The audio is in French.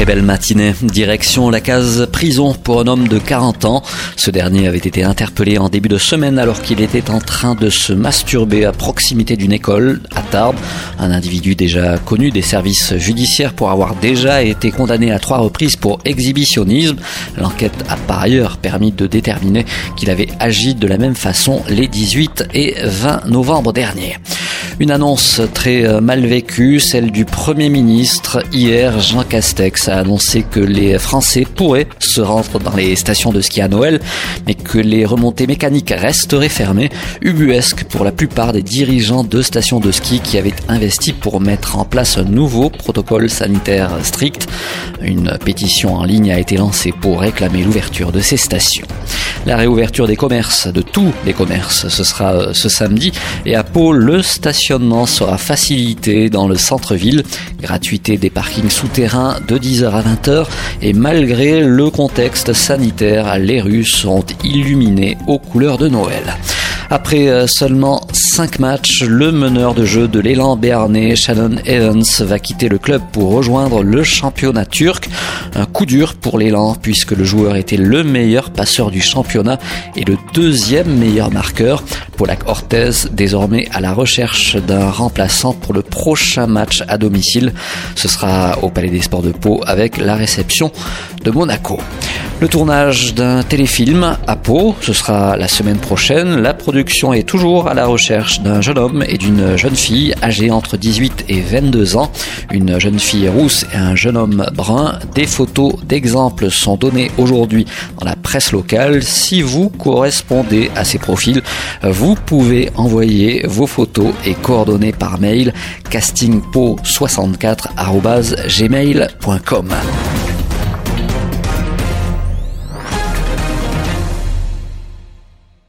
Très belle matinée. Direction la case prison pour un homme de 40 ans. Ce dernier avait été interpellé en début de semaine alors qu'il était en train de se masturber à proximité d'une école à Tarbes. Un individu déjà connu des services judiciaires pour avoir déjà été condamné à trois reprises pour exhibitionnisme. L'enquête a par ailleurs permis de déterminer qu'il avait agi de la même façon les 18 et 20 novembre dernier. Une annonce très euh, mal vécue, celle du Premier ministre. Hier, Jean Castex a annoncé que les Français pourraient se rendre dans les stations de ski à Noël, mais que les remontées mécaniques resteraient fermées. Ubuesque pour la plupart des dirigeants de stations de ski qui avaient investi pour mettre en place un nouveau protocole sanitaire strict. Une pétition en ligne a été lancée pour réclamer l'ouverture de ces stations. La réouverture des commerces, de tous les commerces, ce sera euh, ce samedi. Et à Pau, le stationnement sera facilité dans le centre-ville. Gratuité des parkings souterrains de 10h à 20h. Et malgré le contexte sanitaire, les rues sont illuminées aux couleurs de Noël. Après euh, seulement 5 matchs, le meneur de jeu de l'élan béarnais, Shannon Evans, va quitter le club pour rejoindre le championnat turc. Un coup dur pour l'élan puisque le joueur était le meilleur passeur du championnat et le deuxième meilleur marqueur. Polak Ortez, désormais à la recherche d'un remplaçant pour le prochain match à domicile. Ce sera au Palais des Sports de Pau avec la réception de Monaco. Le tournage d'un téléfilm à Pau, ce sera la semaine prochaine. La production est toujours à la recherche d'un jeune homme et d'une jeune fille âgés entre 18 et 22 ans. Une jeune fille rousse et un jeune homme brun. Des photos d'exemples sont données aujourd'hui dans la presse locale. Si vous correspondez à ces profils, vous pouvez envoyer vos photos et coordonnées par mail castingpo64@gmail.com.